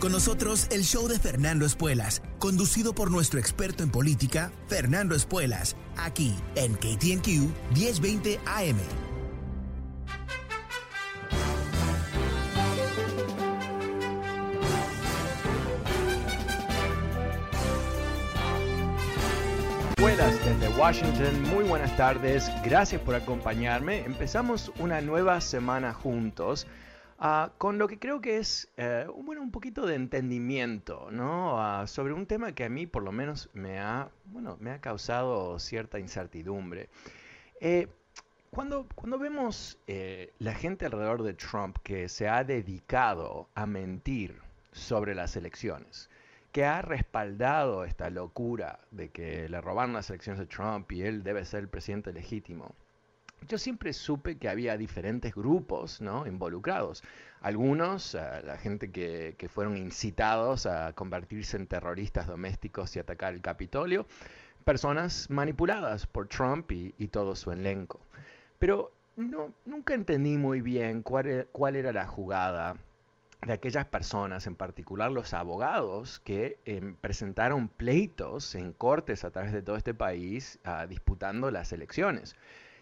Con nosotros el show de Fernando Espuelas, conducido por nuestro experto en política, Fernando Espuelas, aquí en KTNQ 1020 AM. Buenas desde Washington, muy buenas tardes, gracias por acompañarme. Empezamos una nueva semana juntos. Uh, con lo que creo que es uh, bueno, un poquito de entendimiento ¿no? Uh, sobre un tema que a mí por lo menos me ha, bueno, me ha causado cierta incertidumbre. Eh, cuando, cuando vemos eh, la gente alrededor de Trump que se ha dedicado a mentir sobre las elecciones, que ha respaldado esta locura de que le robaron las elecciones de Trump y él debe ser el presidente legítimo, yo siempre supe que había diferentes grupos ¿no? involucrados. Algunos, uh, la gente que, que, fueron incitados a convertirse en terroristas domésticos y atacar el Capitolio, personas manipuladas por Trump y, y todo su elenco. Pero no, nunca entendí muy bien cuál, e, cuál era la jugada de aquellas personas, en particular los abogados, que eh, presentaron pleitos en cortes a través de todo este país uh, disputando las elecciones.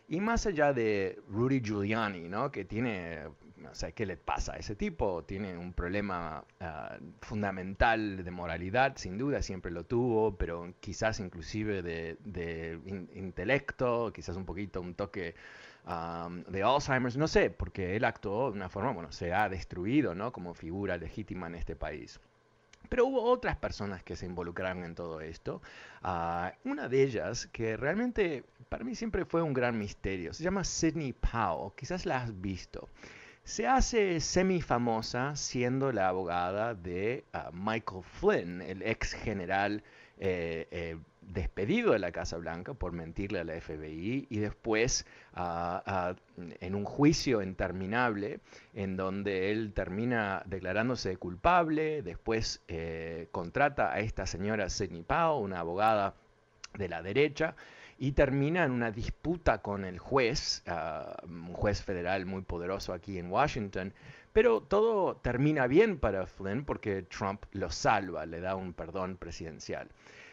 Y más allá de Rudy Giuliani, ¿no? que tiene, o ¿qué le pasa a ese tipo? Tiene un problema uh, fundamental de moralidad, sin duda, siempre lo tuvo, pero quizás inclusive de, de in, intelecto, quizás un poquito un toque de Alzheimer's, no sé, porque él actuó de una forma, bueno, se ha destruido ¿no? como figura legítima en este país. Pero hubo otras personas que se involucraron en todo esto. Uh, una de ellas, que realmente para mí siempre fue un gran misterio, se llama Sidney Powell, quizás la has visto. Se hace semi-famosa siendo la abogada de uh, Michael Flynn, el ex general eh, eh, despedido de la Casa Blanca por mentirle a la FBI y después uh, uh, en un juicio interminable en donde él termina declarándose culpable, después eh, contrata a esta señora Sidney Powell, una abogada de la derecha, y termina en una disputa con el juez, uh, un juez federal muy poderoso aquí en Washington, pero todo termina bien para Flynn porque Trump lo salva, le da un perdón presidencial.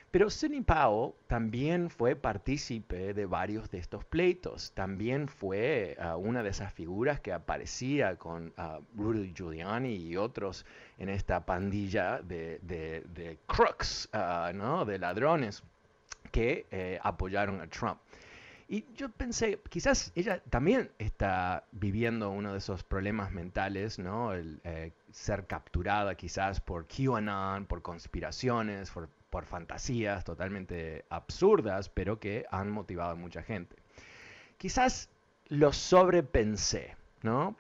Pero Sidney Powell también fue partícipe de varios de estos pleitos. También fue uh, una de esas figuras que aparecía con uh, Rudy Giuliani y otros en esta pandilla de, de, de crooks, ¿no? de ladrones que eh, apoyaron a Trump. Y yo pensé, quizás ella también está viviendo uno de esos problemas mentales, ¿no? El eh, ser capturada quizás por QAnon, por conspiraciones, por, por, fantasías totalmente absurdas, pero que han motivado a mucha gente. Quizás lo sobrepensé, ¿no?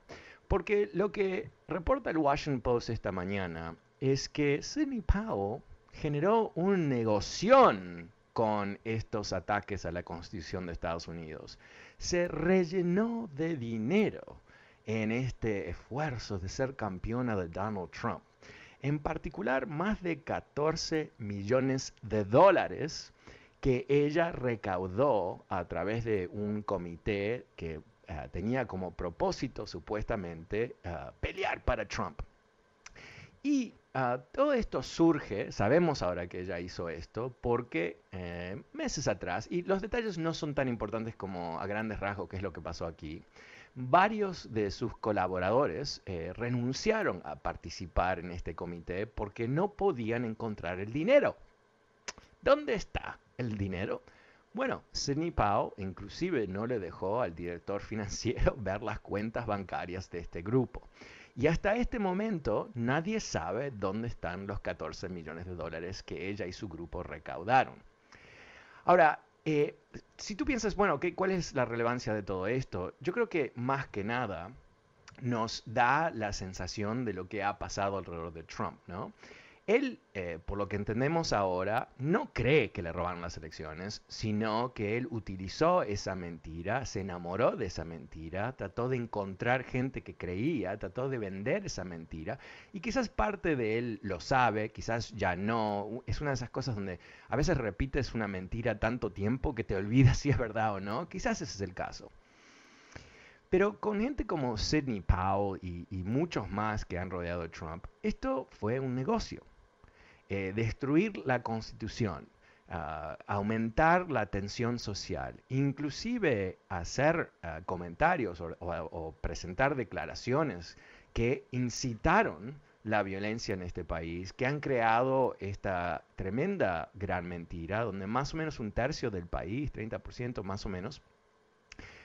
Porque lo que reporta el Washington Post esta mañana es que Sidney Powell generó un negoción con estos ataques a la Constitución de Estados Unidos. Se rellenó de dinero en este esfuerzo de ser campeona de Donald Trump. En particular, más de 14 millones de dólares que ella recaudó a través de un comité que uh, tenía como propósito supuestamente uh, pelear para Trump. Y uh, todo esto surge, sabemos ahora que ella hizo esto, porque eh, meses atrás, y los detalles no son tan importantes como a grandes rasgos qué es lo que pasó aquí, varios de sus colaboradores eh, renunciaron a participar en este comité porque no podían encontrar el dinero. ¿Dónde está el dinero? Bueno, Sidney Powell inclusive no le dejó al director financiero ver las cuentas bancarias de este grupo. Y hasta este momento nadie sabe dónde están los 14 millones de dólares que ella y su grupo recaudaron. Ahora, eh, si tú piensas, bueno, ¿cuál es la relevancia de todo esto? Yo creo que más que nada nos da la sensación de lo que ha pasado alrededor de Trump, ¿no? Él, eh, por lo que entendemos ahora, no cree que le robaron las elecciones, sino que él utilizó esa mentira, se enamoró de esa mentira, trató de encontrar gente que creía, trató de vender esa mentira, y quizás parte de él lo sabe, quizás ya no. Es una de esas cosas donde a veces repites una mentira tanto tiempo que te olvidas si es verdad o no. Quizás ese es el caso. Pero con gente como Sidney Powell y, y muchos más que han rodeado a Trump, esto fue un negocio. Eh, destruir la constitución, ah, aumentar la tensión social, inclusive hacer ah, comentarios o, presentar declaraciones que incitaron la violencia en este país, que han creado esta tremenda gran mentira, donde más o menos un tercio del país, 30% más o menos,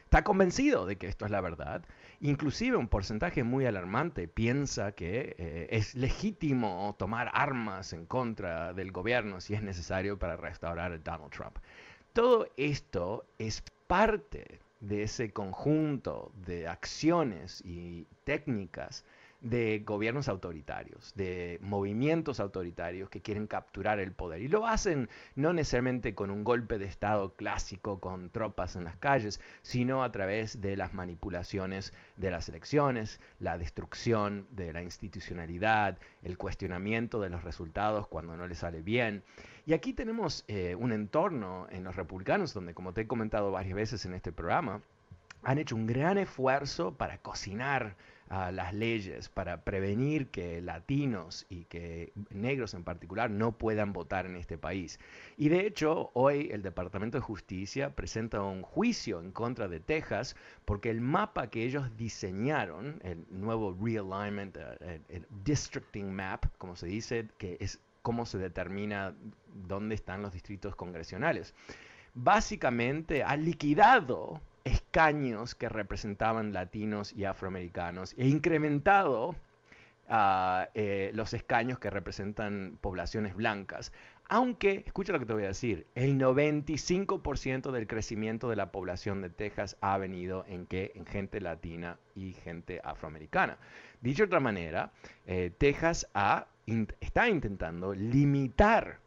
está convencido de que esto es la verdad. Inclusive un porcentaje muy alarmante piensa que eh, es legítimo tomar armas en contra del gobierno si es necesario para restaurar a Donald Trump. Todo esto es parte de ese conjunto de acciones y técnicas de gobiernos autoritarios, de movimientos autoritarios que quieren capturar el poder. Y lo hacen no necesariamente con un golpe de Estado clásico con tropas en las calles, sino a través de las manipulaciones de las elecciones, la destrucción de la institucionalidad, el cuestionamiento de los resultados cuando no les sale bien. Y aquí tenemos eh, un entorno en los republicanos donde, como te he comentado varias veces en este programa, han hecho un gran esfuerzo para cocinar las leyes para prevenir que latinos y que negros en particular no puedan votar en este país. Y de hecho, hoy el Departamento de Justicia presenta un juicio en contra de Texas porque el mapa que ellos diseñaron, el nuevo realignment, eh, el, districting map, como se dice, que es cómo se determina dónde están los distritos congresionales, básicamente ha liquidado escaños que representaban latinos y afroamericanos e incrementado ah, eh, los escaños que representan poblaciones blancas. Aunque, escucha lo que te voy a decir, el 95% del crecimiento de la población de Texas ha venido en, que, en gente latina y gente afroamericana. Dicho de otra manera, eh, Texas está intentando limitar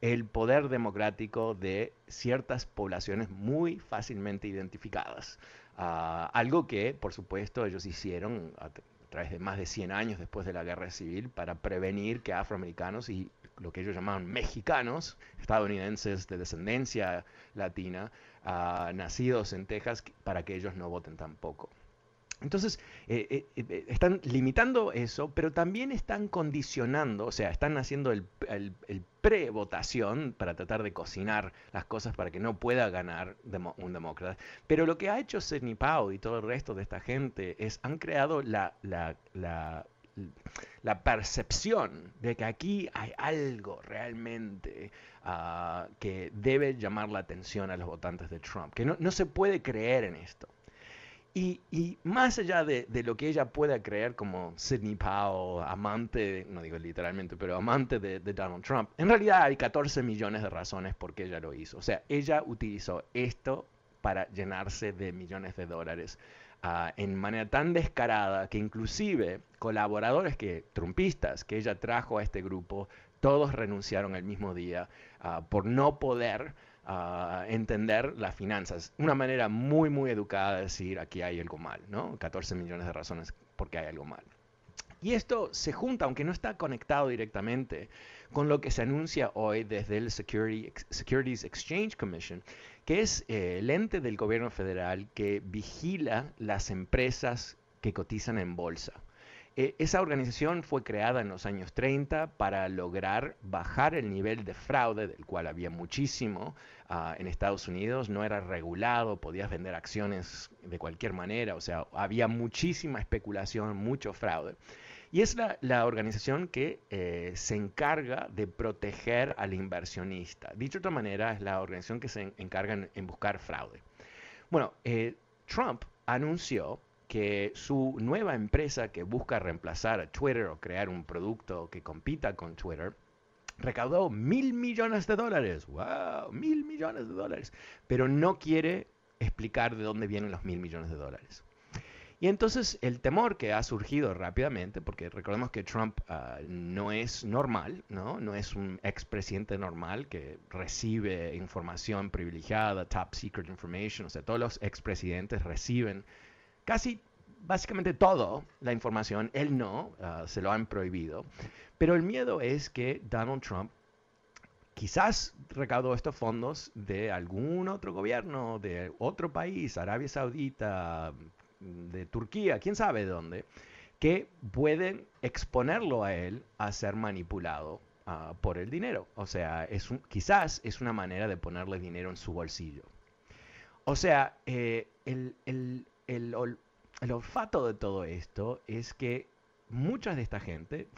el poder democrático de ciertas poblaciones muy fácilmente identificadas. Ah, algo que, por supuesto, ellos hicieron a, través de más de 100 años después de la guerra civil para prevenir que afroamericanos y lo que ellos llamaban mexicanos, estadounidenses de descendencia latina, ah, nacidos en Texas, para que ellos no voten tampoco. Entonces, eh, eh, eh, están limitando eso, pero también están condicionando, o sea, están haciendo el, pre-votación para tratar de cocinar las cosas para que no pueda ganar un demócrata. Pero lo que ha hecho Sidney Powell y todo el resto de esta gente es, han creado la, la, la, percepción de que aquí hay algo realmente ah, que debe llamar la atención a los votantes de Trump, que no, no se puede creer en esto. Y, más allá de, lo que ella pueda creer como Sidney Powell, amante, no digo literalmente, pero amante de, Donald Trump, en realidad hay 14 millones de razones por qué ella lo hizo. O sea, ella utilizó esto para llenarse de millones de dólares uh, en manera tan descarada que inclusive colaboradores que, trumpistas que ella trajo a este grupo, todos renunciaron el mismo día uh, por no poder a entender las finanzas. Una manera muy, muy educada de decir aquí hay algo mal, ¿no? 14 millones de razones por qué hay algo mal. Y esto se junta, aunque no está conectado directamente, con lo que se anuncia hoy desde el Securities Exchange Commission, que es eh, el ente del gobierno federal que vigila las empresas que cotizan en bolsa. Eh, esa organización fue creada en los años 30 para lograr bajar el nivel de fraude, del cual había muchísimo ah, en Estados Unidos, no era regulado, podías vender acciones de cualquier manera, o sea, había muchísima especulación, mucho fraude. Y es la, organización que eh, se encarga de proteger al inversionista. Dicho de otra manera, es la organización que se encarga en, buscar fraude. Bueno, eh, Trump anunció que su nueva empresa que busca reemplazar a Twitter o crear un producto que compita con Twitter, recaudó mil millones de dólares. ¡Wow! Mil millones de dólares. Pero no quiere explicar de dónde vienen los mil millones de dólares. Y entonces el temor que ha surgido rápidamente, porque recordemos que Trump ah, no es normal, ¿no? no es un expresidente normal que recibe información privilegiada, top secret information, o sea, todos los expresidentes reciben casi básicamente todo la información, él no, ah, se lo han prohibido. Pero el miedo es que Donald Trump quizás recaudó estos fondos de algún otro gobierno, de otro país, Arabia Saudita, de Turquía, quién sabe de dónde, que pueden exponerlo a él a ser manipulado ah, por el dinero. O sea, es quizás es una manera de ponerle dinero en su bolsillo. O sea, eh, el, el, olfato de todo esto es que mucha de esta gente,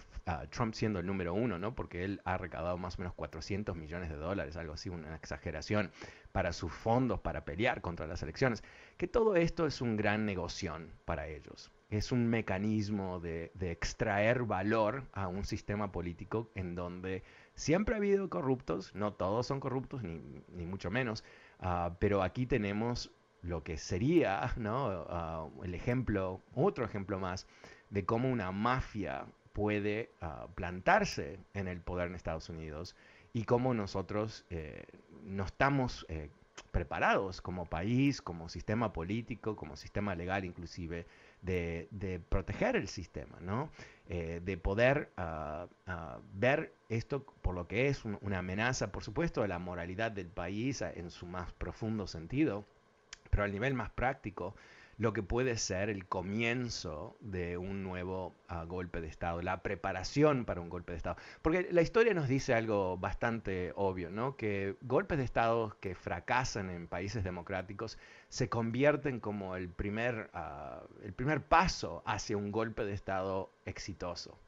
Trump siendo el número uno, ¿no? porque él ha recaudado más o menos 400 millones de dólares, algo así, una exageración, para sus fondos para pelear contra las elecciones, que todo esto es un gran negocio para ellos. Es un mecanismo de, extraer valor a un sistema político en donde siempre ha habido corruptos, no todos son corruptos, ni, mucho menos, ah, pero aquí tenemos lo que sería ¿no? Ah, el ejemplo, otro ejemplo más, de cómo una mafia puede ah, plantarse en el poder en Estados Unidos y cómo nosotros eh, no estamos eh, preparados como país, como sistema político, como sistema legal inclusive, de, proteger el sistema, ¿no? Eh, de poder ah, ver esto por lo que es una amenaza, por supuesto, de la moralidad del país en su más profundo sentido, pero al nivel más práctico, lo que puede ser el comienzo de un nuevo ah, golpe de Estado, la preparación para un golpe de Estado. Porque la historia nos dice algo bastante obvio, ¿no? Que golpes de Estado que fracasan en países democráticos se convierten como el primer, ah, el primer paso hacia un golpe de Estado exitoso.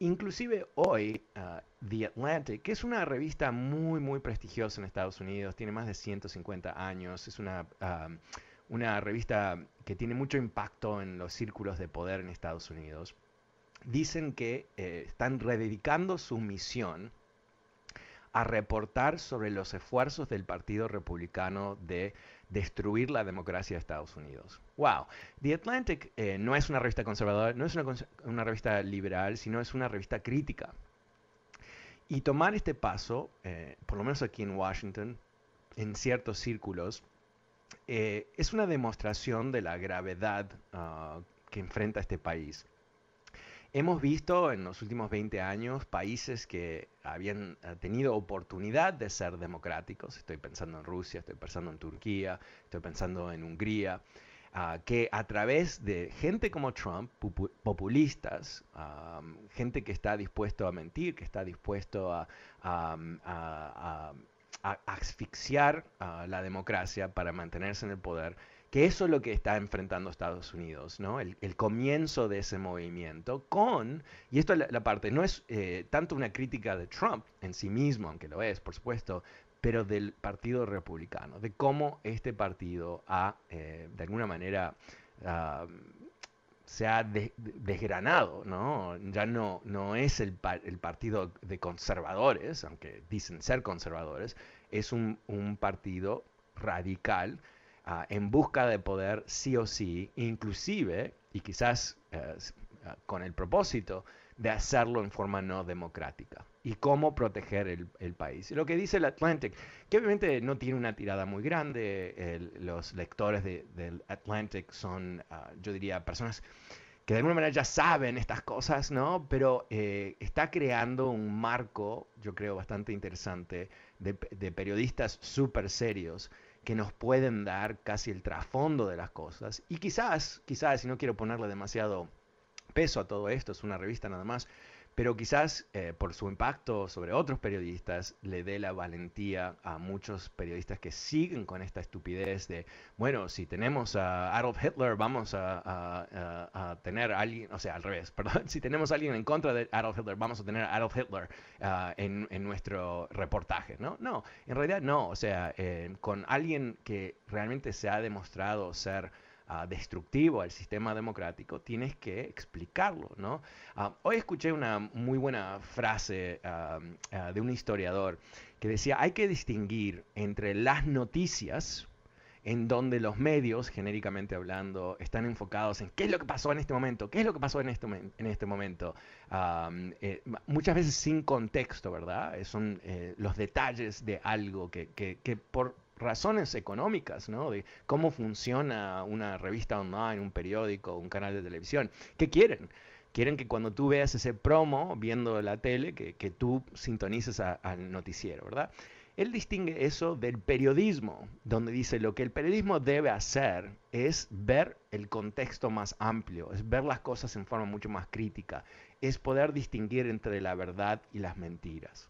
Inclusive hoy, ah, The Atlantic, que es una revista muy, muy prestigiosa en Estados Unidos, tiene más de 150 años, es una, ah, una revista que tiene mucho impacto en los círculos de poder en Estados Unidos, dicen que eh, están rededicando su misión a reportar sobre los esfuerzos del Partido Republicano de destruir la democracia de Estados Unidos. Wow. The Atlantic eh, no es una revista conservadora, no es una, revista liberal, sino es una revista crítica. Y tomar este paso, eh, por lo menos aquí en Washington, en ciertos círculos, eh, es una demostración de la gravedad ah, que enfrenta este país. Hemos visto en los últimos 20 años países que habían eh, tenido oportunidad de ser democráticos, estoy pensando en Rusia, estoy pensando en Turquía, estoy pensando en Hungría, ah, que a través de gente como Trump, populistas, gente que está dispuesto a mentir, que está dispuesto a, asfixiar la democracia para mantenerse en el poder, que eso es lo que está enfrentando Estados Unidos, ¿no? El, comienzo de ese movimiento con, y esto es la, parte, no es eh, tanto una crítica de Trump en sí mismo, aunque lo es, por supuesto, pero del Partido Republicano, de cómo este partido ha, eh, de alguna manera, se ha desgranado, ¿no? Ya no, no es el, el, partido de conservadores, aunque dicen ser conservadores, es un partido radical Ah, en busca de poder sí o sí, inclusive, y quizás ah, con el propósito de hacerlo en forma no democrática. Y cómo proteger el, país. lo que dice el Atlantic, que obviamente no tiene una tirada muy grande, los lectores del Atlantic son, ah, yo diría, personas que de alguna manera ya saben estas cosas, ¿no? Pero eh, está creando un marco, yo creo, bastante interesante de, de periodistas súper serios que nos pueden dar casi el trasfondo de las cosas. Y quizás, quizás, si no quiero ponerle demasiado peso a todo esto, es una revista nada más, pero quizás eh, por su impacto sobre otros periodistas le dé la valentía a muchos periodistas que siguen con esta estupidez de, bueno, si tenemos a Adolf Hitler, vamos a, tener a alguien, o sea, al revés, perdón, si tenemos a alguien en contra de Adolf Hitler, vamos a tener a Adolf Hitler ah, en, nuestro reportaje, ¿no? No, en realidad no, o sea, eh, con alguien que realmente se ha demostrado ser destructivo al sistema democrático, tienes que explicarlo, ¿no? Ah, hoy escuché una muy buena frase ah, ah, de un historiador que decía, hay que distinguir entre las noticias, en donde los medios, genéricamente hablando, están enfocados en qué es lo que pasó en este momento, qué es lo que pasó en este, en este momento, eh, muchas veces sin contexto, ¿verdad? Son eh, los detalles de algo que, que, que por razones económicas, ¿no? De cómo funciona una revista online, un periódico, un canal de televisión. ¿Qué quieren? Quieren que cuando tú veas ese promo viendo la tele, que, tú sintonices al noticiero, ¿verdad? Él distingue eso del periodismo, donde dice lo que el periodismo debe hacer es ver el contexto más amplio, es ver las cosas en forma mucho más crítica, es poder distinguir entre la verdad y las mentiras.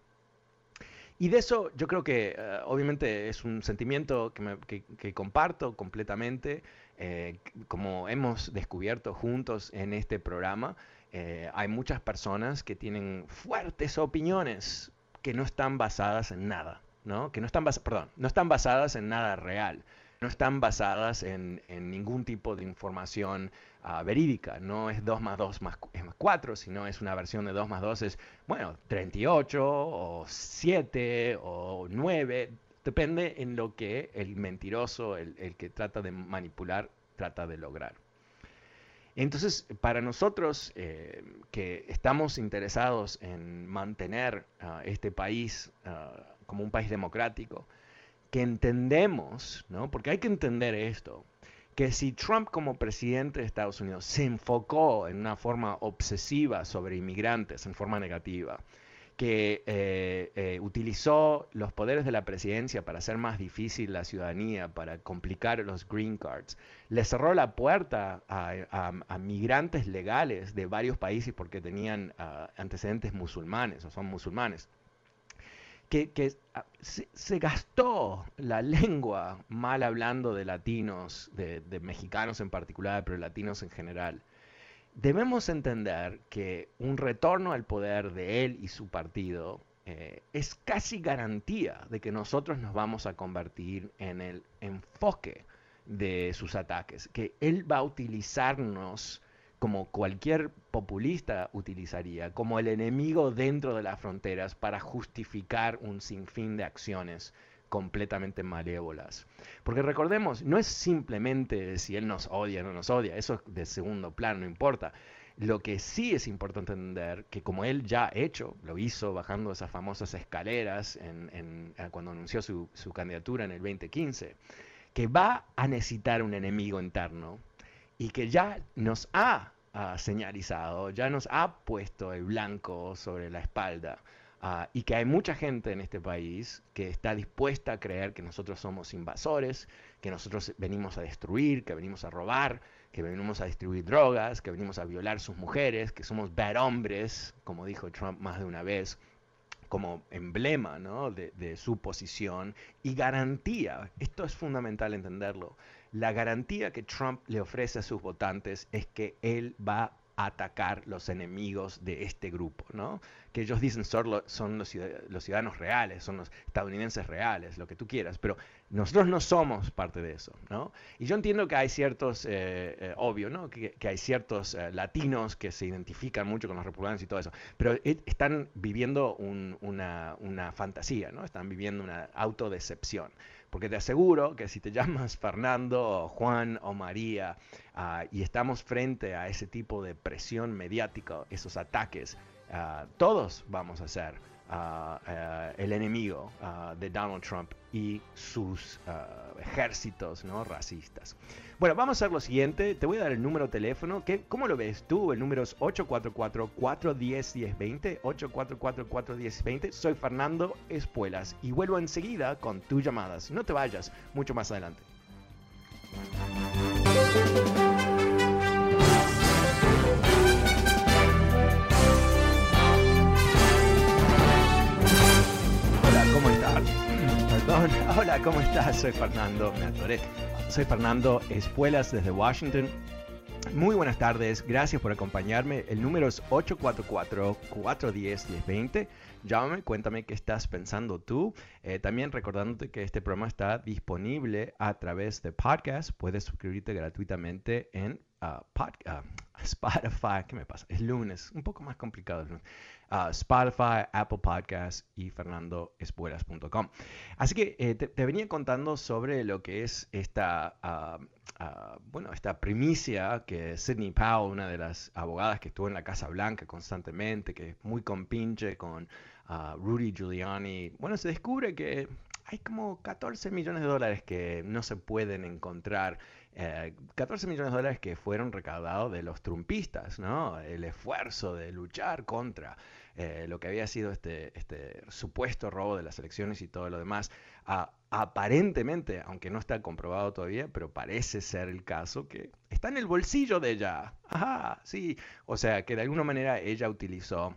Y de eso yo creo que eh, obviamente es un sentimiento que, comparto completamente, eh, como hemos descubierto juntos en este programa. Eh, hay muchas personas que tienen fuertes opiniones que no están basadas en nada, ¿no? Que no están, perdón, no están basadas en nada real no están basadas en, ningún tipo de información ah, verídica. No es 2 más 2 más, es más 4, sino es una versión de 2 más 2 es, bueno, 38 o 7 o 9. Depende en lo que el mentiroso, el, que trata de manipular, trata de lograr. Entonces, para nosotros eh, que estamos interesados en mantener ah, este país ah, como un país democrático, que entendemos, ¿no? porque hay que entender esto, que si Trump como presidente de Estados Unidos se enfocó en una forma obsesiva sobre inmigrantes, en forma negativa, que eh, eh, utilizó los poderes de la presidencia para hacer más difícil la ciudadanía, para complicar los green cards, le cerró la puerta a, migrantes legales de varios países porque tenían ah, antecedentes musulmanes o son musulmanes que, ah, se, gastó la lengua mal hablando de latinos, de, mexicanos en particular, pero latinos en general. Debemos entender que un retorno al poder de él y su partido eh, es casi garantía de que nosotros nos vamos a convertir en el enfoque de sus ataques, que él va a utilizarnos como cualquier populista utilizaría, como el enemigo dentro de las fronteras para justificar un sinfín de acciones completamente malévolas. Porque recordemos, no es simplemente si él nos odia o no nos odia, eso es de segundo plano, no importa. Lo que sí es importante entender, que como él ya ha hecho, lo hizo bajando esas famosas escaleras cuando anunció su, su candidatura en el 2015, que va a necesitar un enemigo interno y que ya nos ha, señalizado, ya nos ha puesto el blanco sobre la espalda. Ah, y que hay mucha gente en este país que está dispuesta a creer que nosotros somos invasores, que nosotros venimos a destruir, que venimos a robar, que venimos a distribuir drogas, que venimos a violar sus mujeres, que somos bad hombres, como dijo Trump más de una vez, como emblema de, de su posición y garantía. Esto es fundamental entenderlo la garantía que Trump le ofrece a sus votantes es que él va a atacar los enemigos de este grupo, ¿no? Que ellos dicen son, son los, ciudadanos reales, son los estadounidenses reales, lo que tú quieras, pero nosotros no somos parte de eso, ¿no? Y yo entiendo que hay ciertos, eh, eh, obvio, ¿no? Que, hay ciertos eh, latinos que se identifican mucho con los republicanos y todo eso, pero están viviendo una, una fantasía, ¿no? Están viviendo una autodecepción. Porque te aseguro que si te llamas Fernando, Juan o María ah, y estamos frente a ese tipo de presión mediática, esos ataques, ah, todos vamos a ser uh, el enemigo de Donald Trump y sus ejércitos ¿no? racistas. Bueno, vamos a hacer lo siguiente. Te voy a dar el número de teléfono. ¿Qué, ¿Cómo lo ves tú? El número es 844-410-1020. 844-410-1020. Soy Fernando Espuelas y vuelvo enseguida con tus llamadas. No te vayas, mucho más adelante. Hola, ¿cómo estás? Perdón. Hola, ¿cómo estás? Soy Fernando, me atoré. Soy Fernando Espuelas desde Washington. Muy buenas tardes, gracias por acompañarme. El número es 844-410-1020. Llámame, cuéntame qué estás pensando tú. Eh, también recordándote que este programa está disponible a través de podcast. Puedes suscribirte gratuitamente en uh, Spotify. ¿Qué me pasa? Es lunes, un poco más complicado el lunes. Spotify, Apple Podcasts y fernandoespuelas.com. Así que eh, te, venía contando sobre lo que es esta, ah, ah, bueno, esta primicia que Sidney Powell, una de las abogadas que estuvo en la Casa Blanca constantemente, que es muy compinche con ah, Rudy Giuliani, bueno, se descubre que hay como 14 millones de dólares que no se pueden encontrar 14 eh, millones de dólares que fueron recaudados de los trumpistas, ¿no? El esfuerzo de luchar contra eh, lo que había sido este, este supuesto robo de las elecciones y todo lo demás. aparentemente, aunque no está comprobado todavía, pero parece ser el caso que está en el bolsillo de ella. Ajá, sí. O sea, que de alguna manera ella utilizó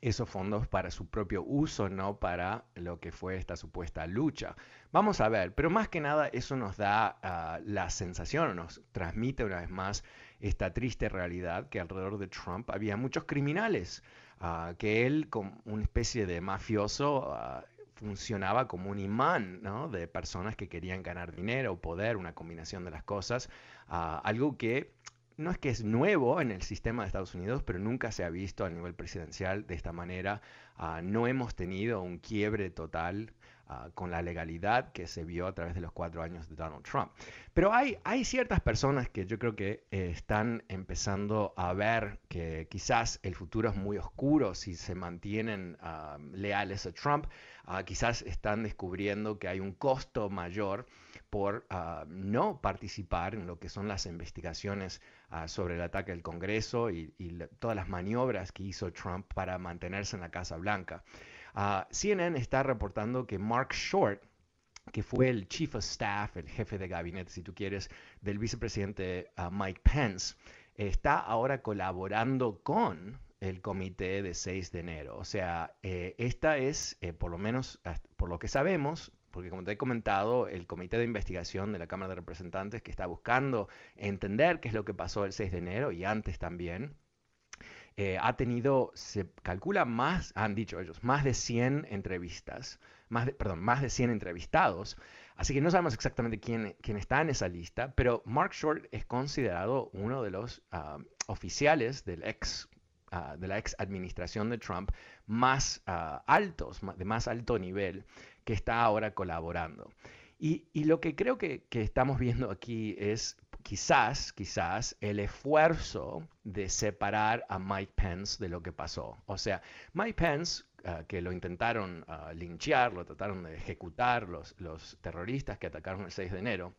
esos fondos para su propio uso, no para lo que fue esta supuesta lucha. Vamos a ver, pero más que nada eso nos da ah, la sensación, nos transmite una vez más esta triste realidad que alrededor de Trump había muchos criminales, ah, que él como una especie de mafioso ah, funcionaba como un imán de personas que querían ganar dinero, poder, una combinación de las cosas, algo que no es que es nuevo en el sistema de Estados Unidos, pero nunca se ha visto a nivel presidencial de esta manera. Ah, no hemos tenido un quiebre total ah, con la legalidad que se vio a través de los cuatro años de Donald Trump. Pero hay, ciertas personas que yo creo que eh, están empezando a ver que quizás el futuro es muy oscuro si se mantienen ah, leales a Trump. quizás están descubriendo que hay un costo mayor por no participar en lo que son las investigaciones Ah, sobre el ataque al Congreso y, todas las maniobras que hizo Trump para mantenerse en la Casa Blanca. Ah, CNN está reportando que Mark Short, que fue el chief of staff, el jefe de gabinete, si tú quieres, del vicepresidente ah, Mike Pence, está ahora colaborando con el comité de 6 de enero. O sea, eh, esta es, eh, por lo menos por lo que sabemos, porque como te he comentado, el comité de investigación de la Cámara de Representantes que está buscando entender qué es lo que pasó el 6 de enero y antes también, eh, ha tenido, se calcula más, han dicho ellos, más de 100 entrevistas, más perdón, más de 100 entrevistados. Así que no sabemos exactamente quién, quién está en esa lista, pero Mark Short es considerado uno de los ah, oficiales del ex ah, de la ex administración de Trump más ah, altos, de más alto nivel, que está ahora colaborando. Y, lo que creo que, estamos viendo aquí es quizás, quizás el esfuerzo de separar a Mike Pence de lo que pasó. O sea, Mike Pence, ah, que lo intentaron uh, linchear, lo trataron de ejecutar los, los terroristas que atacaron el 6 de enero,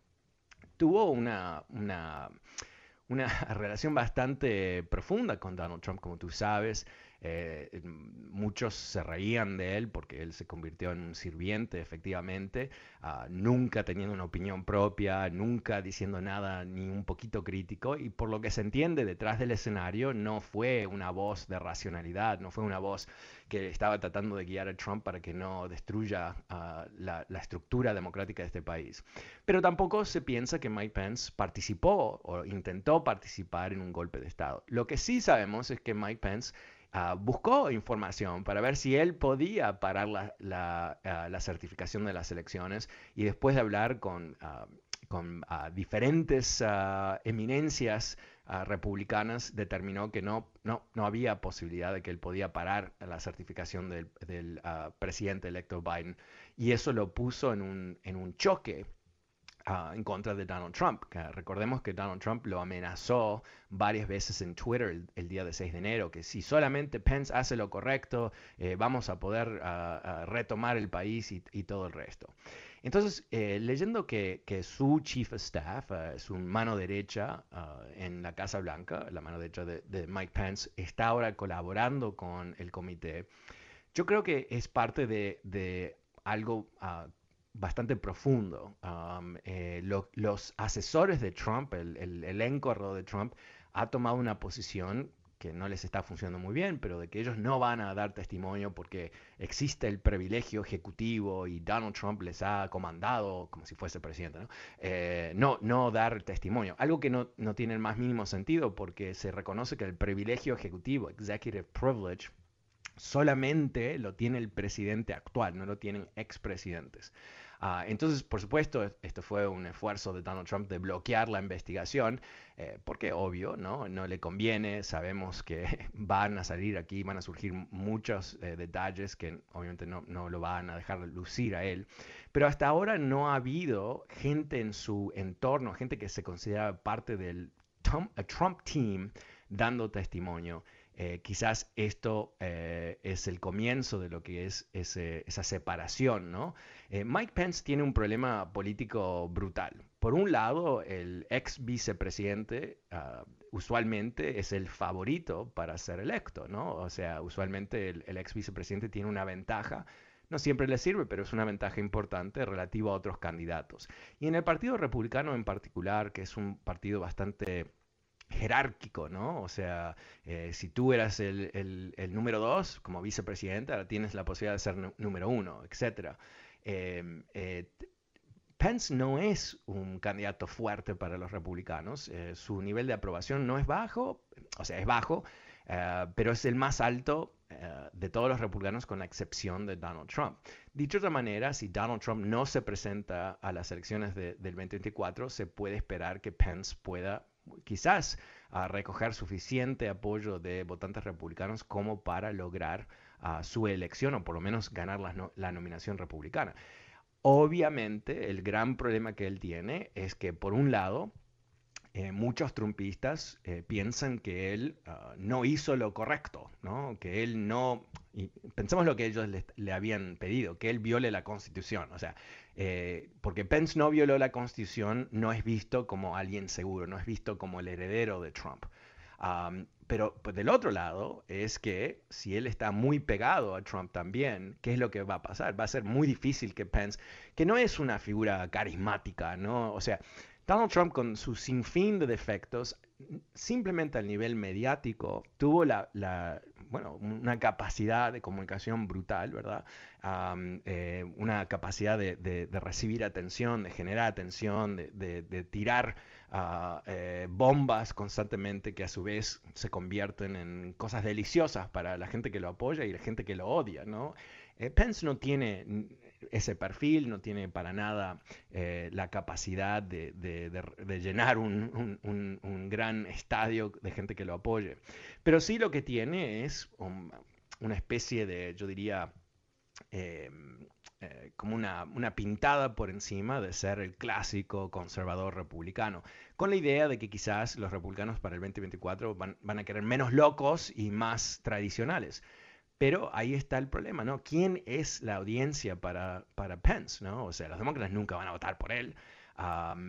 tuvo una, una, una relación bastante profunda con Donald Trump, como tú sabes. Eh, muchos se reían de él porque él se convirtió en un sirviente, efectivamente, ah, nunca teniendo una opinión propia, nunca diciendo nada ni un poquito crítico, y por lo que se entiende detrás del escenario no fue una voz de racionalidad, no fue una voz que estaba tratando de guiar a Trump para que no destruya ah, la, la, estructura democrática de este país. Pero tampoco se piensa que Mike Pence participó o intentó participar en un golpe de Estado. Lo que sí sabemos es que Mike Pence Ah, buscó información para ver si él podía parar la, ah, certificación de las elecciones y después de hablar con, ah, con diferentes eminencias republicanas determinó que no, no, no había posibilidad de que él podía parar la certificación del, del presidente electo Biden. Y eso lo puso en un, en un choque en contra de Donald Trump. recordemos que Donald Trump lo amenazó varias veces en Twitter el, día de 6 de enero, que si solamente Pence hace lo correcto, eh, vamos a poder retomar el país y, todo el resto. Entonces, eh, leyendo que, su chief of staff, su mano derecha en la Casa Blanca, la mano derecha de, Mike Pence, está ahora colaborando con el comité, yo creo que es parte de, algo uh, bastante profundo. Eh, los asesores de Trump, el, el elenco de Trump, ha tomado una posición que no les está funcionando muy bien, pero de que ellos no van a dar testimonio porque existe el privilegio ejecutivo y Donald Trump les ha comandado, como si fuese presidente, ¿no? Eh, no, no dar testimonio. Algo que no, no tiene el más mínimo sentido porque se reconoce que el privilegio ejecutivo, executive privilege, solamente lo tiene el presidente actual, no lo tienen expresidentes. Ah, entonces, por supuesto, esto fue un esfuerzo de Donald Trump de bloquear la investigación, eh, porque obvio, ¿no? No le conviene, sabemos que van a salir aquí, van a surgir muchos eh, detalles que obviamente no, no lo van a dejar lucir a él, pero hasta ahora no ha habido gente en su entorno, gente que se considera parte del Trump team dando testimonio. Eh, quizás esto eh, es el comienzo de lo que es esa separación, ¿no? Eh, Mike Pence tiene un problema político brutal. Por un lado, el ex vicepresidente ah, usualmente es el favorito para ser electo, ¿no? O sea, usualmente el, el ex vicepresidente tiene una ventaja no siempre le sirve, pero es una ventaja importante relativa a otros candidatos. Y en el Partido Republicano en particular, que es un partido bastante jerárquico, ¿no? O sea, eh, si tú eras el, número dos como vicepresidente, ahora tienes la posibilidad de ser número uno, etc. Em, eh, Pence no es un candidato fuerte para los republicanos. Eh, su nivel de aprobación no es bajo, o sea, es bajo, pero es el más alto de todos los republicanos con la excepción de Donald Trump. Dicho de otra manera, si Donald Trump no se presenta a las elecciones del 2024, se puede esperar que Pence pueda quizás a recoger suficiente apoyo de votantes republicanos como para lograr ah, su elección o por lo menos ganar la, nominación republicana. Obviamente, el gran problema que él tiene es que, por un lado, eh, muchos trumpistas eh, piensan que él ah, no hizo lo correcto, que él no, y pensemos lo que ellos le, habían pedido, que él viole la constitución. O sea, eh, porque Pence no violó la constitución, no es visto como alguien seguro, no es visto como el heredero de Trump. pero pues, del otro lado es que si él está muy pegado a Trump también, ¿qué es lo que va a pasar? Va a ser muy difícil que Pence, que no es una figura carismática, ¿no? O sea, Donald Trump con su sinfín de defectos, simplemente al nivel mediático, tuvo la, bueno, una capacidad de comunicación brutal, ¿verdad? Eh, una capacidad de, recibir atención, de generar atención, de, tirar ah, eh, bombas constantemente que a su vez se convierten en cosas deliciosas para la gente que lo apoya y la gente que lo odia, ¿no? Eh, Pence no tiene ese perfil, no tiene para nada la capacidad de, llenar un, gran estadio de gente que lo apoye. Pero sí lo que tiene es una especie de, yo diría, Em, eh, como una, pintada por encima de ser el clásico conservador republicano, con la idea de que quizás los republicanos para el 2024 van, a querer menos locos y más tradicionales. Pero ahí está el problema, ¿no? ¿Quién es la audiencia para, para Pence, ¿no? O sea, los demócratas nunca van a votar por él.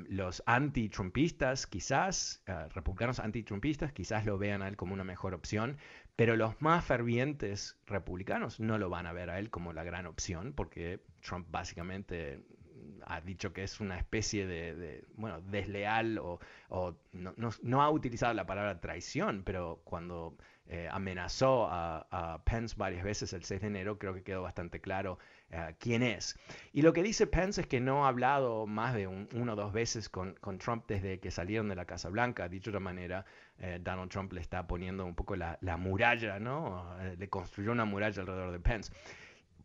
los anti-trumpistas, quizás, uh, republicanos anti-trumpistas, quizás lo vean a él como una mejor opción, pero los más fervientes republicanos no lo van a ver a él como la gran opción, porque Trump básicamente ha dicho que es una especie de, bueno, desleal o, no, ha utilizado la palabra traición, pero cuando eh, amenazó a, Pence varias veces el 6 de enero, creo que quedó bastante claro eh, quién es. Y lo que dice Pence es que no ha hablado más de un, una o dos veces con, con, Trump desde que salieron de la Casa Blanca, dicho de otra manera, eh, Donald Trump le está poniendo un poco la, muralla, ¿no? Eh, le construyó una muralla alrededor de Pence.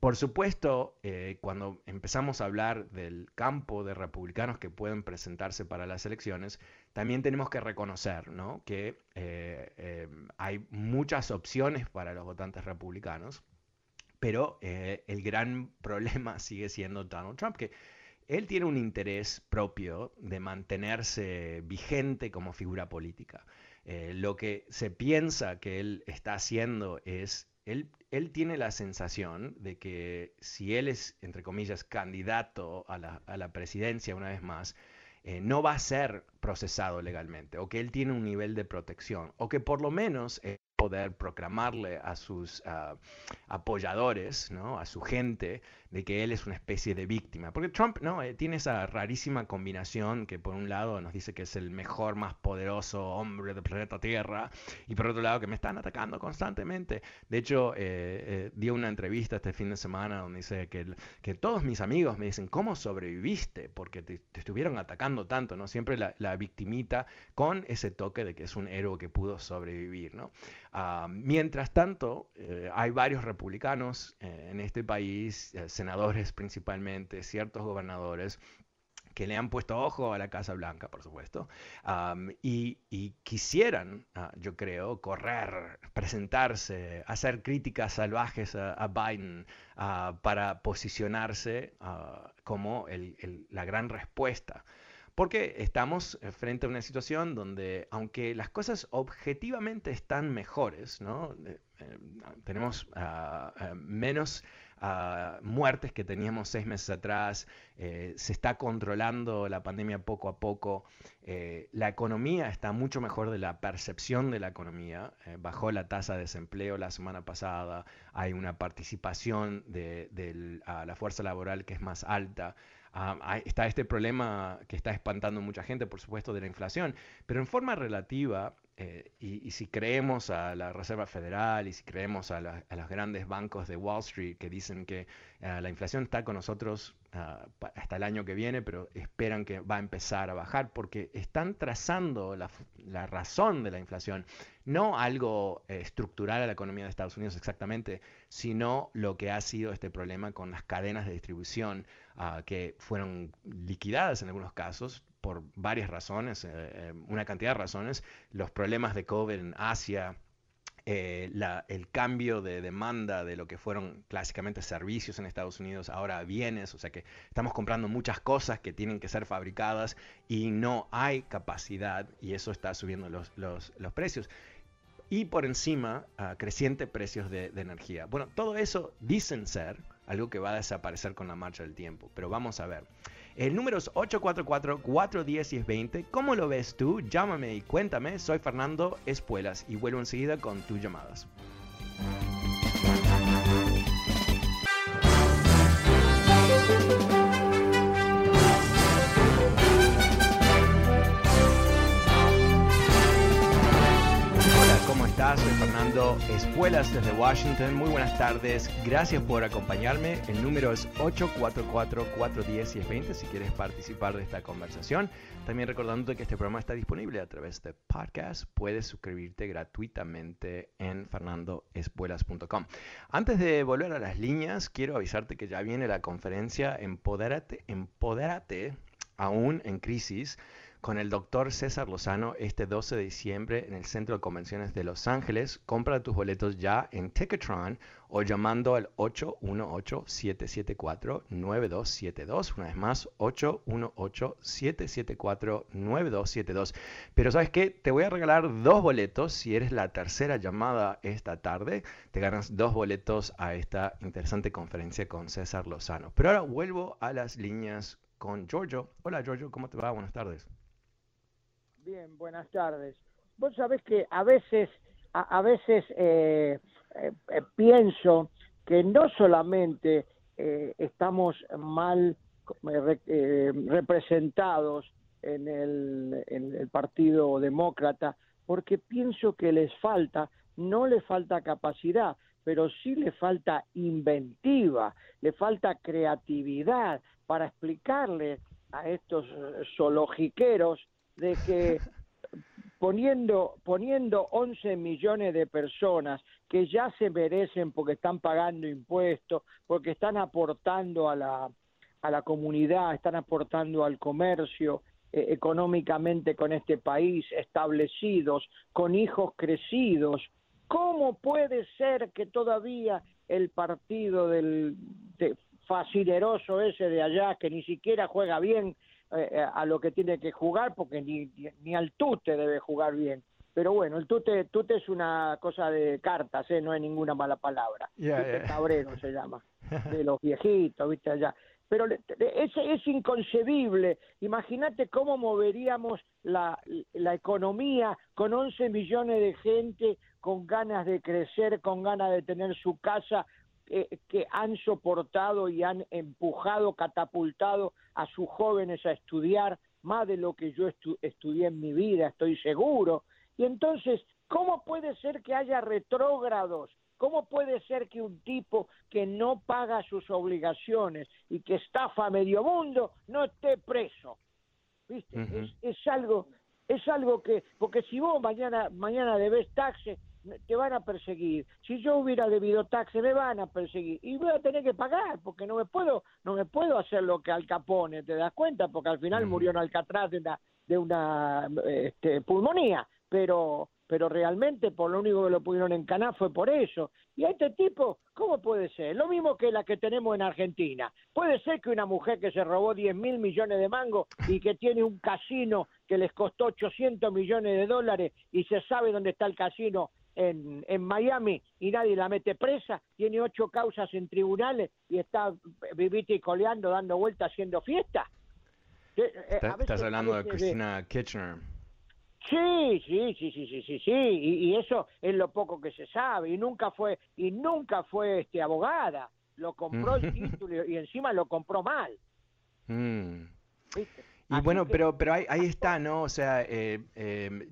Por supuesto, eh, cuando empezamos a hablar del campo de republicanos que pueden presentarse para las elecciones, también tenemos que reconocer ¿no? que hay muchas opciones para los votantes republicanos, pero el gran problema sigue siendo Donald Trump, que él tiene un interés propio de mantenerse vigente como figura política. Eh, lo que se piensa que él está haciendo es, él, él tiene la sensación de que si él es, entre comillas, candidato a la, presidencia una vez más, eh, no va a ser procesado legalmente, o que él tiene un nivel de protección, o que por lo menos poder proclamarle a sus ah, apoyadores, ¿no? a su gente, de que él es una especie de víctima. Porque Trump ¿no? Eh, tiene esa rarísima combinación que por un lado nos dice que es el mejor, más poderoso hombre del planeta Tierra, y por otro lado que me están atacando constantemente. De hecho, eh, eh, dio una entrevista este fin de semana donde dice que, que todos mis amigos me dicen, ¿cómo sobreviviste? Porque te, estuvieron atacando tanto, ¿no? Siempre la, la, victimita con ese toque de que es un héroe que pudo sobrevivir, ¿no? Ah, mientras tanto, hay varios republicanos en este país, senadores principalmente, ciertos gobernadores, que le han puesto ojo a la Casa Blanca, por supuesto, y, quisieran, ah, yo creo, correr, presentarse, hacer críticas salvajes a, Biden ah, para posicionarse como la gran respuesta. Porque estamos eh, frente a una situación donde, aunque las cosas objetivamente están mejores. Eh, tenemos menos muertes que teníamos seis meses atrás, se está controlando la pandemia poco a poco, la economía está mucho mejor de la percepción de la economía, bajó la tasa de desempleo la semana pasada, hay una participación de, la fuerza laboral que es más alta. Está este problema que está espantando mucha gente, por supuesto, de la inflación, pero en forma relativa, eh, y, si creemos a la Reserva Federal y si creemos a, los grandes bancos de Wall Street que dicen que eh, la inflación está con nosotros ah, hasta el año que viene, pero esperan que va a empezar a bajar porque están trazando la, razón de la inflación, no algo eh, estructural a la economía de Estados Unidos exactamente, sino lo que ha sido este problema con las cadenas de distribución ah, que fueron liquidadas en algunos casos por varias razones, eh, eh, una cantidad de razones, los problemas de COVID en Asia, eh, el cambio de demanda de lo que fueron clásicamente servicios en Estados Unidos, ahora bienes, o sea que estamos comprando muchas cosas que tienen que ser fabricadas y no hay capacidad y eso está subiendo los, los, precios. Y por encima, uh, crecientes precios de, de energía. Bueno, todo eso dicen ser algo que va a desaparecer con la marcha del tiempo, pero vamos a ver. El número es 844-410-1020. ¿Cómo lo ves tú? Llámame y cuéntame. Soy Fernando Espuelas y vuelvo enseguida con tus llamadas. Soy Fernando Espuelas desde Washington. Muy buenas tardes. Gracias por acompañarme. El número es 844-410-1020 si quieres participar de esta conversación. También recordándote que este programa está disponible a través de podcast. Puedes suscribirte gratuitamente en fernandoespuelas.com. Antes de volver a las líneas, quiero avisarte que ya viene la conferencia Empodérate, Empodérate aún en crisis con el doctor César Lozano este 12 de diciembre en el Centro de Convenciones de Los Ángeles. Compra tus boletos ya en Ticketron o llamando al 818-774-9272. Una vez más, 818-774-9272. Pero sabes qué, te voy a regalar dos boletos. Si eres la tercera llamada esta tarde, te ganas dos boletos a esta interesante conferencia con César Lozano. Pero ahora vuelvo a las líneas con Giorgio. Hola Giorgio, ¿cómo te va? Buenas tardes. Bien, buenas tardes. Vos sabés que a veces, a, veces eh, eh, eh, pienso que no solamente estamos mal representados en el, en el Partido Demócrata, porque pienso que les falta, no le falta capacidad, pero sí le falta inventiva, le falta creatividad para explicarle a estos zoologiqueros de que poniendo, poniendo 11 millones de personas que ya se merecen porque están pagando impuestos, porque están aportando a la, a la comunidad, están aportando al comercio eh, económicamente con este país, establecidos, con hijos crecidos, ¿cómo puede ser que todavía el partido del de, facileroso ese de allá, que ni siquiera juega bien, eh, eh, a lo que tiene que jugar porque ni, ni al tute debe jugar bien. Pero bueno, el tute, tute es una cosa de cartas, ¿eh? no hay ninguna mala palabra. Cabrero se llama, de los viejitos, ¿viste? Allá. Pero es, es inconcebible. Imagínate cómo moveríamos la, la economía con 11 millones de gente con ganas de crecer, con ganas de tener su casa, eh, que han soportado y han empujado, catapultado a sus jóvenes a estudiar más de lo que yo estudié en mi vida, estoy seguro. Y entonces, ¿cómo puede ser que haya retrógrados? ¿Cómo puede ser que un tipo que no paga sus obligaciones y que estafa a medio mundo no esté preso? ¿Viste? es, es, algo es algo que porque si vos mañana mañana debes taxes te van a perseguir. Si yo hubiera debido taxes, me van a perseguir y voy a tener que pagar porque no me puedo, no me puedo hacer lo que Al Capone, ¿te das cuenta? Porque al final murió en Alcatraz de una, de una este, pulmonía, pero pero realmente por lo único que lo pudieron encanar fue por eso. Y a este tipo, ¿cómo puede ser? Lo mismo que la que tenemos en Argentina. Puede ser que una mujer que se robó 10 mil millones de mangos y que tiene un casino que les costó 800 millones de dólares y se sabe dónde está el casino en, en Miami y nadie la mete presa, tiene ocho causas en tribunales y está vivita y coleando, dando vueltas, haciendo fiesta. Eh, estás hablando de Christina Kirchner. Sí, sí, sí, sí, sí, sí, sí, y, eso es lo poco que se sabe y nunca fue y nunca fue este abogada, lo compró el título y encima lo compró mal. Mm. Y bueno, pero, pero ahí, ahí, está, ¿no? O sea, eh, eh,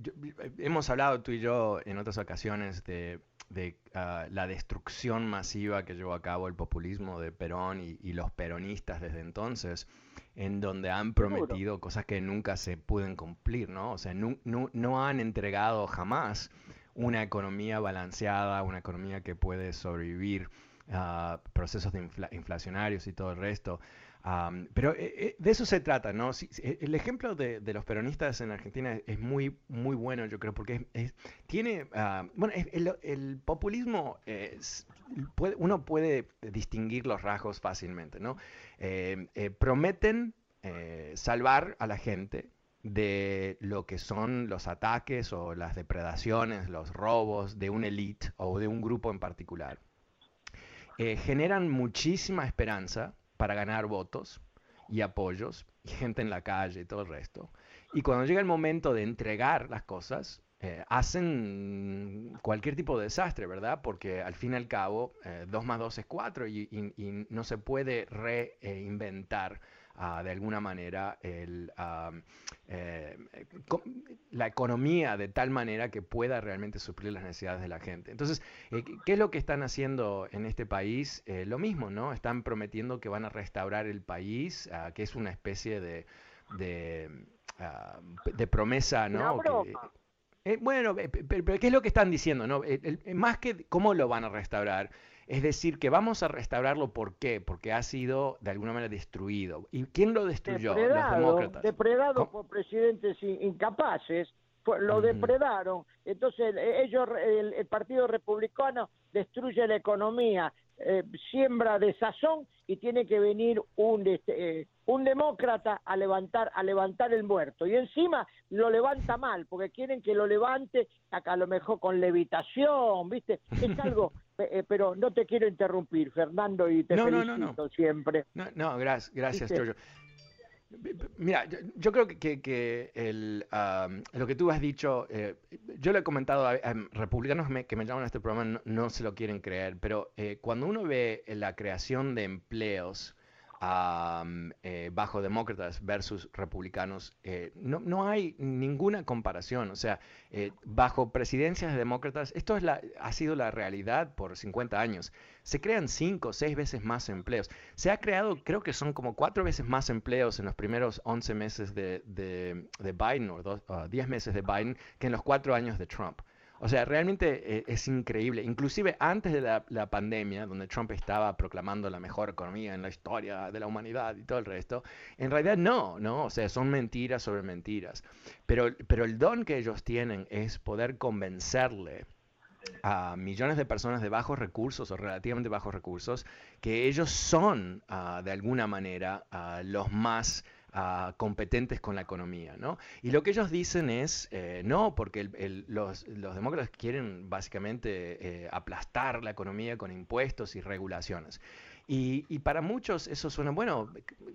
hemos hablado tú y yo en otras ocasiones de, de ah, la destrucción masiva que llevó a cabo el populismo de Perón y, los peronistas desde entonces, en donde han prometido cosas que nunca se pueden cumplir, ¿no? O sea, no, no, no han entregado jamás una economía balanceada, una economía que puede sobrevivir a procesos de inflacionarios y todo el resto pero eh, eh, de eso se trata, ¿no? Eh, el ejemplo de, los peronistas en Argentina es muy, muy bueno, yo creo, porque tiene, ah, bueno, el, populismo, uno puede distinguir los rasgos fácilmente, ¿no? prometen salvar a la gente de lo que son los ataques o las depredaciones, los robos de una élite o de un grupo en particular. generan muchísima esperanza para ganar votos y apoyos y gente en la calle y todo el resto. Y cuando llega el momento de entregar las cosas, eh, hacen cualquier tipo de desastre, ¿verdad? Porque al fin y al cabo, 2 eh, más 2 es 4 y, no se puede reinventar de alguna manera el, eh, la economía de tal manera que pueda realmente suplir las necesidades de la gente. Entonces, eh, ¿qué es lo que están haciendo en este país? Eh, lo mismo, ¿no? Están prometiendo que van a restaurar el país, ah, que es una especie de, de, ah, promesa, ¿no? bueno, pero, ¿qué es lo que están diciendo? No? más que cómo lo van a restaurar, es decir, que vamos a restaurarlo, ¿por qué? Porque ha sido de alguna manera destruido. ¿Y quién lo destruyó? Depredado, Los demócratas. Depredado por presidentes incapaces, lo depredaron. Entonces ellos, el, Partido Republicano destruye la economía, eh, siembra desazón y tiene que venir un este, eh, un demócrata a levantar a levantar el muerto y encima lo levanta mal porque quieren que lo levante acá a lo mejor con levitación viste es algo eh, pero no te quiero interrumpir Fernando y te felicito siempre. No no gracias gracias Mira, yo, creo que, que, el, lo que tú has dicho, eh, yo le he comentado a, republicanos que me llaman a este programa, no, se lo quieren creer, pero eh, cuando uno ve la creación de empleos eh, bajo demócratas versus republicanos, eh, no, no, hay ninguna comparación. O sea, eh, bajo presidencias demócratas, esto es la, ha sido la realidad por 50 años. Se crean 5 o 6 veces más empleos. Se ha creado, creo que son como 4 veces más empleos en los primeros 11 meses de, de, Biden o 10 meses de Biden que en los 4 años de Trump. O sea, realmente eh, es increíble. Inclusive antes de la, pandemia, donde Trump estaba proclamando la mejor economía en la historia de la humanidad y todo el resto, en realidad no, ¿no? O sea, son mentiras sobre mentiras. Pero, pero el don que ellos tienen es poder convencerle a millones de personas de bajos recursos o relativamente bajos recursos que ellos son ah, de alguna manera ah, los más competentes con la economía. ¿no? Y lo que ellos dicen es, eh, no, porque los, demócratas quieren básicamente eh, aplastar la economía con impuestos y regulaciones. Y, para muchos eso suena, bueno,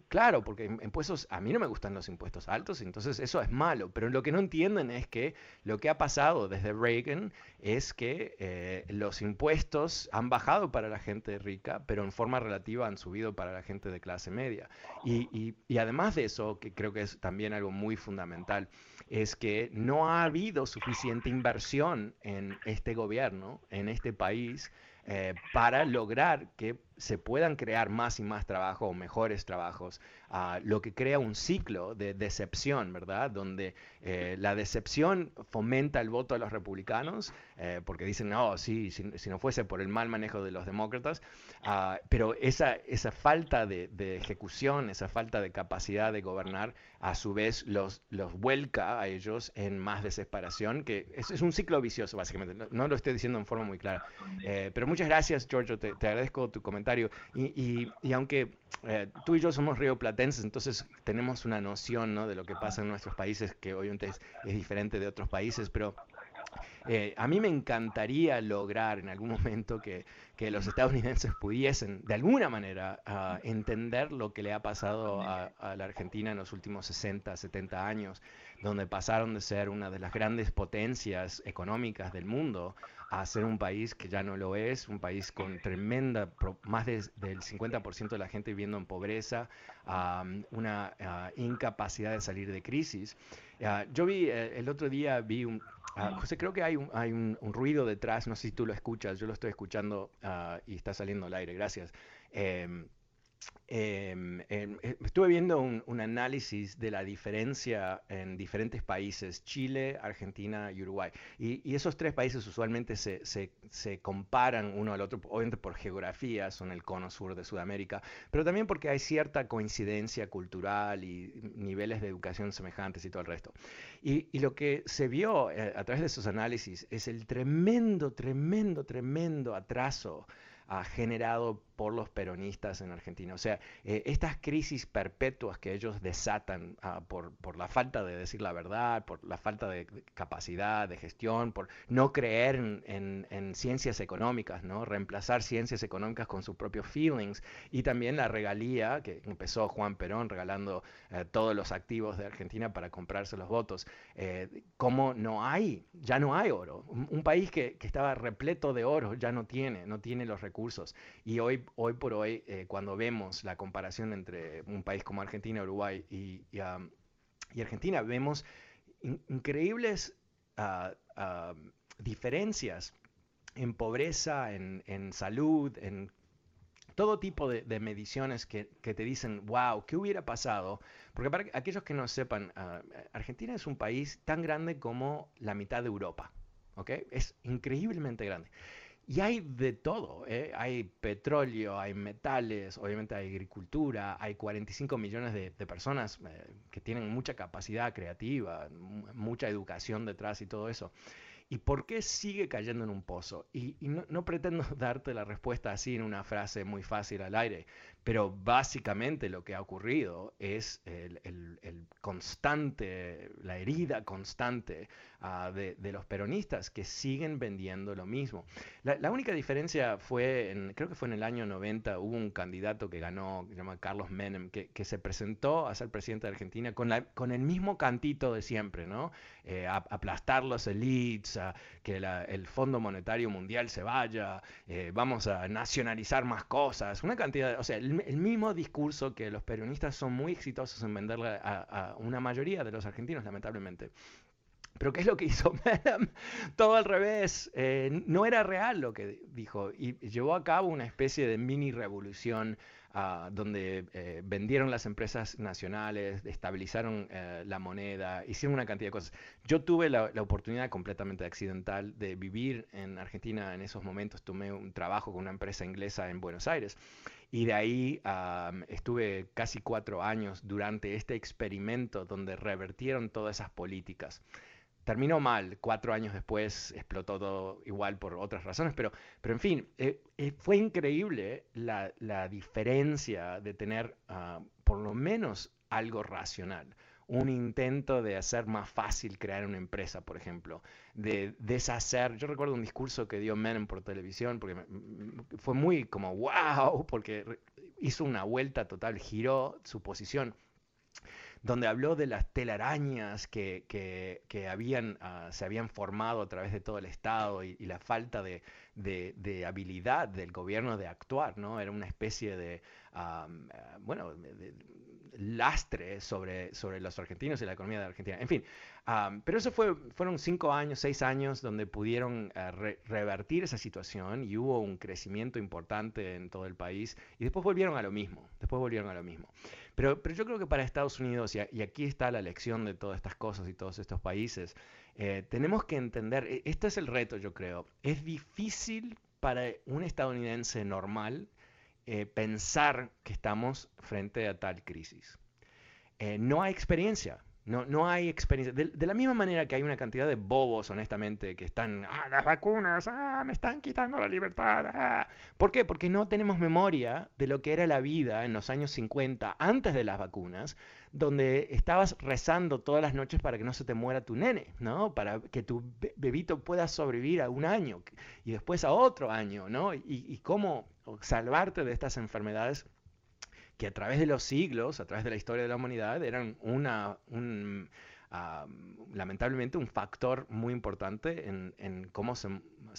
claro, porque impuestos, a mí no me gustan los impuestos altos, entonces eso es malo, pero lo que no entienden es que lo que ha pasado desde Reagan es que eh, los impuestos han bajado para la gente rica, pero en forma relativa han subido para la gente de clase media. Y, y además de eso, que creo que es también algo muy fundamental, es que no ha habido suficiente inversión en este gobierno, en este país, eh, para lograr que se puedan crear más y más trabajo o mejores trabajos, ah, lo que crea un ciclo de decepción, ¿verdad? Donde eh, la decepción fomenta el voto de los republicanos, eh, porque dicen, no, sí, si, no fuese por el mal manejo de los demócratas, ah, pero esa, esa falta de, ejecución, esa falta de capacidad de gobernar, a su vez los, los vuelca a ellos en más desesperación, que es, es un ciclo vicioso, básicamente. No, lo estoy diciendo en forma muy clara. pero muchas gracias, Giorgio, te agradezco tu comentario y, aunque eh, tú y yo somos rioplatenses, entonces tenemos una noción de lo que pasa en nuestros países que obviamente es, diferente de otros países, pero eh, a mí me encantaría lograr en algún momento que, los estadounidenses pudiesen, de alguna manera, entender lo que le ha pasado a, a, la Argentina en los últimos 60, 70 años, donde pasaron de ser una de las grandes potencias económicas del mundo a ser un país que ya no lo es, un país con tremenda, más del 50% de la gente viviendo en pobreza, una ah, incapacidad de salir de crisis. Ah, yo vi, eh, el otro día vi un, ah, José, creo que hay, un, hay un, ruido detrás, no sé si tú lo escuchas, yo lo estoy escuchando y está saliendo al aire, gracias. Em, Em, eh, estuve viendo un, análisis de la diferencia en diferentes países, Chile, Argentina y Uruguay. Y, esos tres países usualmente se, se, comparan uno al otro, obviamente por geografía, son el cono sur de Sudamérica, pero también porque hay cierta coincidencia cultural y niveles de educación semejantes y todo el resto. Y, y lo que se vio eh, a través de esos análisis es el tremendo, tremendo, tremendo atraso ha generado por los peronistas en Argentina. O sea, eh, estas crisis perpetuas que ellos desatan ah, por, por, la falta de decir la verdad, por la falta de capacidad de gestión, por no creer en, en, ciencias económicas, ¿no? reemplazar ciencias económicas con sus propios feelings y también la regalía que empezó Juan Perón regalando eh, todos los activos de Argentina para comprarse los votos. Eh, como no hay, ya no hay oro. Un, país que, que estaba repleto de oro ya no tiene, no tiene los recursos. Y hoy hoy por hoy, eh, cuando vemos la comparación entre un país como Argentina, Uruguay y, Argentina, vemos increíbles ah, ah, diferencias en pobreza, en, salud, en todo tipo de, mediciones que, te dicen, wow, ¿qué hubiera pasado? Porque para aquellos que no sepan, ah, Argentina es un país tan grande como la mitad de Europa. ¿ok? Es increíblemente grande. Y hay de todo, ¿eh? hay petróleo, hay metales, obviamente hay agricultura, hay 45 millones de, personas eh, que tienen mucha capacidad creativa, mucha educación detrás y todo eso. ¿Y por qué sigue cayendo en un pozo? Y, no, no, pretendo darte la respuesta así en una frase muy fácil al aire, pero básicamente lo que ha ocurrido es el, constante, la herida constante ah, de, los peronistas que siguen vendiendo lo mismo. La, única diferencia fue, en, creo que fue en el año 90, hubo un candidato que ganó, que se llama Carlos Menem, que, se presentó a ser presidente de Argentina con, la, con el mismo cantito de siempre, ¿no? Eh, aplastar los elites, que el Fondo Monetario Mundial se vaya, eh, vamos a nacionalizar más cosas, una cantidad, o sea, el, mismo discurso que los peronistas son muy exitosos en venderle a, una mayoría de los argentinos, lamentablemente. Pero ¿qué es lo que hizo Menem? Todo al revés. Eh, no era real lo que dijo y llevó a cabo una especie de mini revolución donde eh, vendieron las empresas nacionales, estabilizaron eh, la moneda, hicieron una cantidad de cosas. Yo tuve la, oportunidad completamente accidental de vivir en Argentina en esos momentos. Tomé un trabajo con una empresa inglesa en Buenos Aires y de ahí estuve casi cuatro años durante este experimento donde revertieron todas esas políticas terminó mal, cuatro años después explotó todo igual por otras razones, pero, pero en fin, eh, eh, fue increíble la, diferencia de tener ah, por lo menos algo racional. un intento de hacer más fácil crear una empresa, por ejemplo, de deshacer. Yo recuerdo un discurso que dio Menem por televisión, porque fue muy como wow, porque hizo una vuelta total, giró su posición donde habló de las telarañas que, que, habían, uh, se habían formado a través de todo el Estado y, la falta de, de, habilidad del gobierno de actuar, ¿no? Era una especie de, uh, bueno, de, lastre sobre, sobre los argentinos y la economía de Argentina. En fin, pero eso fue, fueron cinco años, seis años donde pudieron eh, revertir esa situación y hubo un crecimiento importante en todo el país y después volvieron a lo mismo, después volvieron a lo mismo. Pero, pero yo creo que para Estados Unidos, y, aquí está la lección de todas estas cosas y todos estos países, eh, tenemos que entender, e, este es el reto yo creo, es difícil para un estadounidense normal eh, pensar que estamos frente a tal crisis. Eh, no hay experiencia, no, no hay experiencia. De, la misma manera que hay una cantidad de bobos, honestamente, que están, ah, las vacunas, ah, me están quitando la libertad. Ah". ¿Por qué? Porque no tenemos memoria de lo que era la vida en los años 50, antes de las vacunas, donde estabas rezando todas las noches para que no se te muera tu nene, ¿no? Para que tu bebito pueda sobrevivir a un año y después a otro año, ¿no? Y, y cómo salvarte de estas enfermedades que a través de los siglos, a través de la historia de la humanidad, eran una, un, lamentablemente un factor muy importante en, cómo se,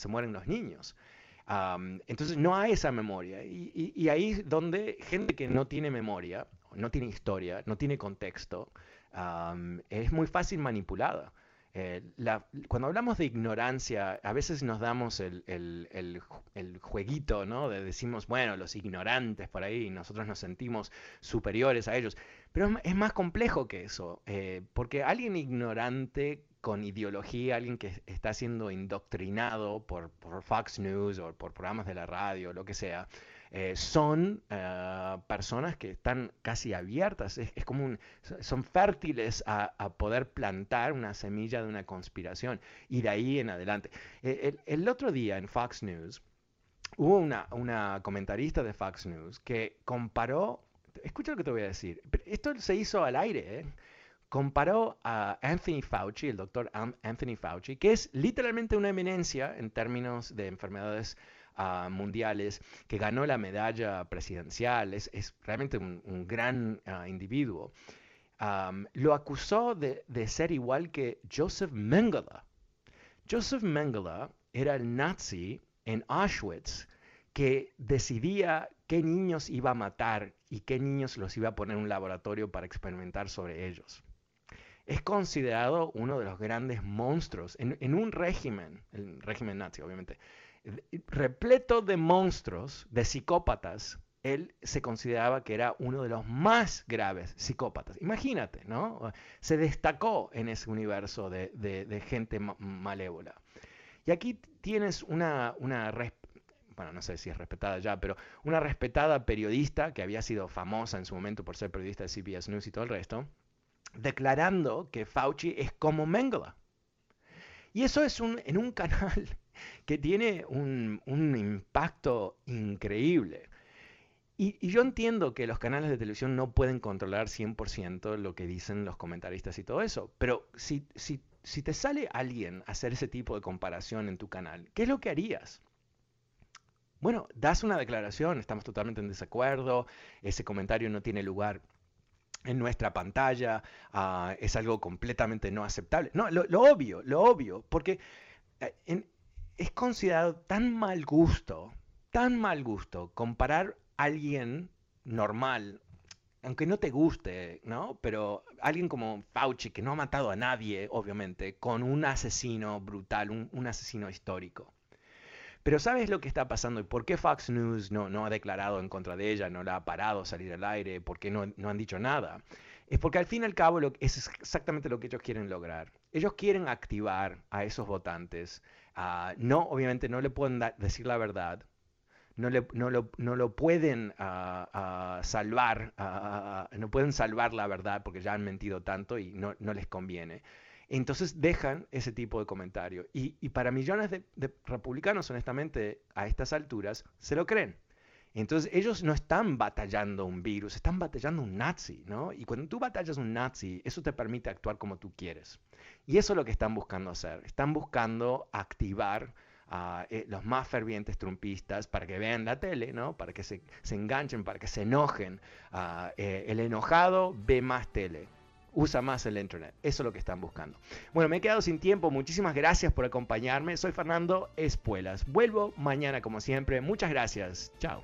mueren los niños. entonces no hay esa memoria. Y, y, ahí es donde gente que no tiene memoria, no tiene historia, no tiene contexto, es muy fácil manipulada. Eh, cuando hablamos de ignorancia, a veces nos damos el, jueguito, ¿no? De decimos, bueno, los ignorantes por ahí, nosotros nos sentimos superiores a ellos. Pero es, más complejo que eso, eh, porque alguien ignorante con ideología, alguien que está siendo indoctrinado por, por Fox News o por programas de la radio, lo que sea, eh, son eh, personas que están casi abiertas, es, como son fértiles a, poder plantar una semilla de una conspiración y de ahí en adelante. Eh, el, otro día en Fox News hubo una, una comentarista de Fox News que comparó, escucha lo que te voy a decir, esto se hizo al aire, comparó a Anthony Fauci, el doctor Anthony Fauci, que es literalmente una eminencia en términos de enfermedades mundiales, que ganó la medalla presidencial, es, realmente un, gran ah, individuo, lo acusó de, ser igual que Joseph Mengele. Joseph Mengele era el nazi en Auschwitz que decidía qué niños iba a matar y qué niños los iba a poner en un laboratorio para experimentar sobre ellos. Es considerado uno de los grandes monstruos en, en un régimen, el régimen nazi obviamente, repleto de monstruos, de psicópatas, él se consideraba que era uno de los más graves psicópatas. Imagínate, ¿no? Se destacó en ese universo de, gente malévola. Y aquí tienes una, una bueno, no sé si es respetada ya, pero una respetada periodista que había sido famosa en su momento por ser periodista de CBS News y todo el resto, declarando que Fauci es como Mengele. Y eso es un, en un canal que tiene un, impacto increíble. Y, yo entiendo que los canales de televisión no pueden controlar 100% lo que dicen los comentaristas y todo eso, pero si, si, si te sale alguien a hacer ese tipo de comparación en tu canal, ¿qué es lo que harías? Bueno, das una declaración, estamos totalmente en desacuerdo, ese comentario no tiene lugar en nuestra pantalla, ah, es algo completamente no aceptable. No, lo, lo obvio, lo obvio, porque eh, es considerado tan mal gusto, tan mal gusto comparar a alguien normal, aunque no te guste, ¿no? Pero alguien como Fauci, que no ha matado a nadie, obviamente, con un asesino brutal, un, asesino histórico. Pero ¿sabes lo que está pasando y por qué Fox News no, ha declarado en contra de ella, no la ha parado salir al aire, por qué no, no han dicho nada? Es porque al fin y al cabo lo, es exactamente lo que ellos quieren lograr. Ellos quieren activar a esos votantes Ah, no, obviamente no le pueden decir la verdad, no, le, no, lo, no lo, pueden ah, ah, salvar, no pueden salvar la verdad porque ya han mentido tanto y no, no les conviene. Entonces dejan ese tipo de comentario. Y, y para millones de, republicanos, honestamente, a estas alturas, se lo creen. Entonces ellos no están batallando un virus, están batallando un nazi, ¿no? Y cuando tú batallas un nazi, eso te permite actuar como tú quieres. Y eso es lo que están buscando hacer. Están buscando activar a eh, los más fervientes trumpistas para que vean la tele, ¿no? Para que se, enganchen, para que se enojen. Ah, eh, el enojado ve más tele usa más el Internet. Eso es lo que están buscando. Bueno, me he quedado sin tiempo. Muchísimas gracias por acompañarme. Soy Fernando Espuelas. Vuelvo mañana como siempre. Muchas gracias. Chao.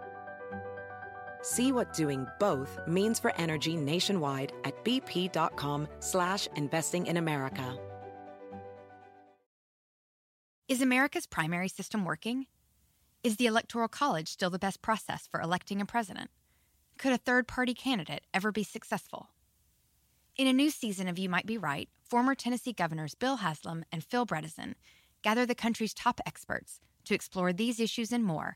See what doing both means for energy nationwide at bp.com slash investing in America. Is America's primary system working? Is the Electoral College still the best process for electing a president? Could a third party candidate ever be successful? In a new season of You Might Be Right, former Tennessee governors Bill Haslam and Phil Bredesen gather the country's top experts to explore these issues and more